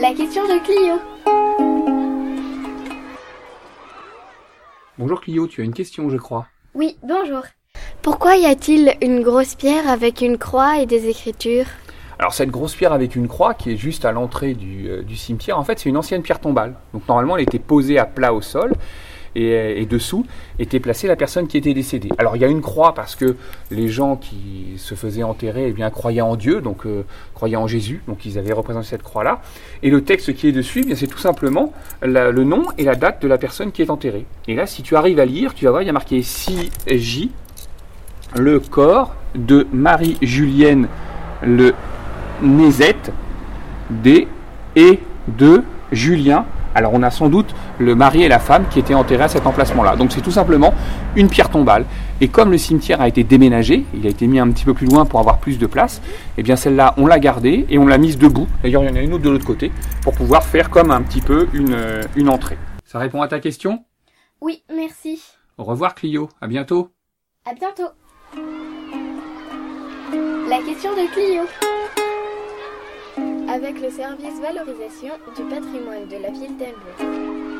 La question de Clio. Bonjour Clio, tu as une question, je crois. Oui, bonjour. Pourquoi y a-t-il une grosse pierre avec une croix et des écritures? Alors cette grosse pierre avec une croix qui est juste à l'entrée du, euh, du cimetière, en fait c'est une ancienne pierre tombale. Donc normalement elle était posée à plat au sol et, euh, et dessous était placée la personne qui était décédée. Alors il y a une croix parce que les gens qui se faisaient enterrer eh bien, croyaient en Dieu, donc euh, croyaient en Jésus, donc ils avaient représenté cette croix-là. Et le texte qui est dessus, eh c'est tout simplement le nom et la date de la personne qui est enterrée. Et là si tu arrives à lire, tu vas voir, il y a marqué 6J, le corps de Marie-Julienne Le Nézette des et de Julien. Alors on a sans doute le mari et la femme qui étaient enterrés à cet emplacement-là. Donc c'est tout simplement une pierre tombale. Et comme le cimetière a été déménagé, il a été mis un petit peu plus loin pour avoir plus de place, et bien celle-là on l'a gardée et on l'a mise debout. D'ailleurs il y en a une autre de l'autre côté pour pouvoir faire comme un petit peu une, euh, une entrée. Ça répond à ta question? Oui, merci. Au revoir Clio, à bientôt. À bientôt. La question de Clio. Avec le service valorisation du patrimoine de la ville d'Elbeuf.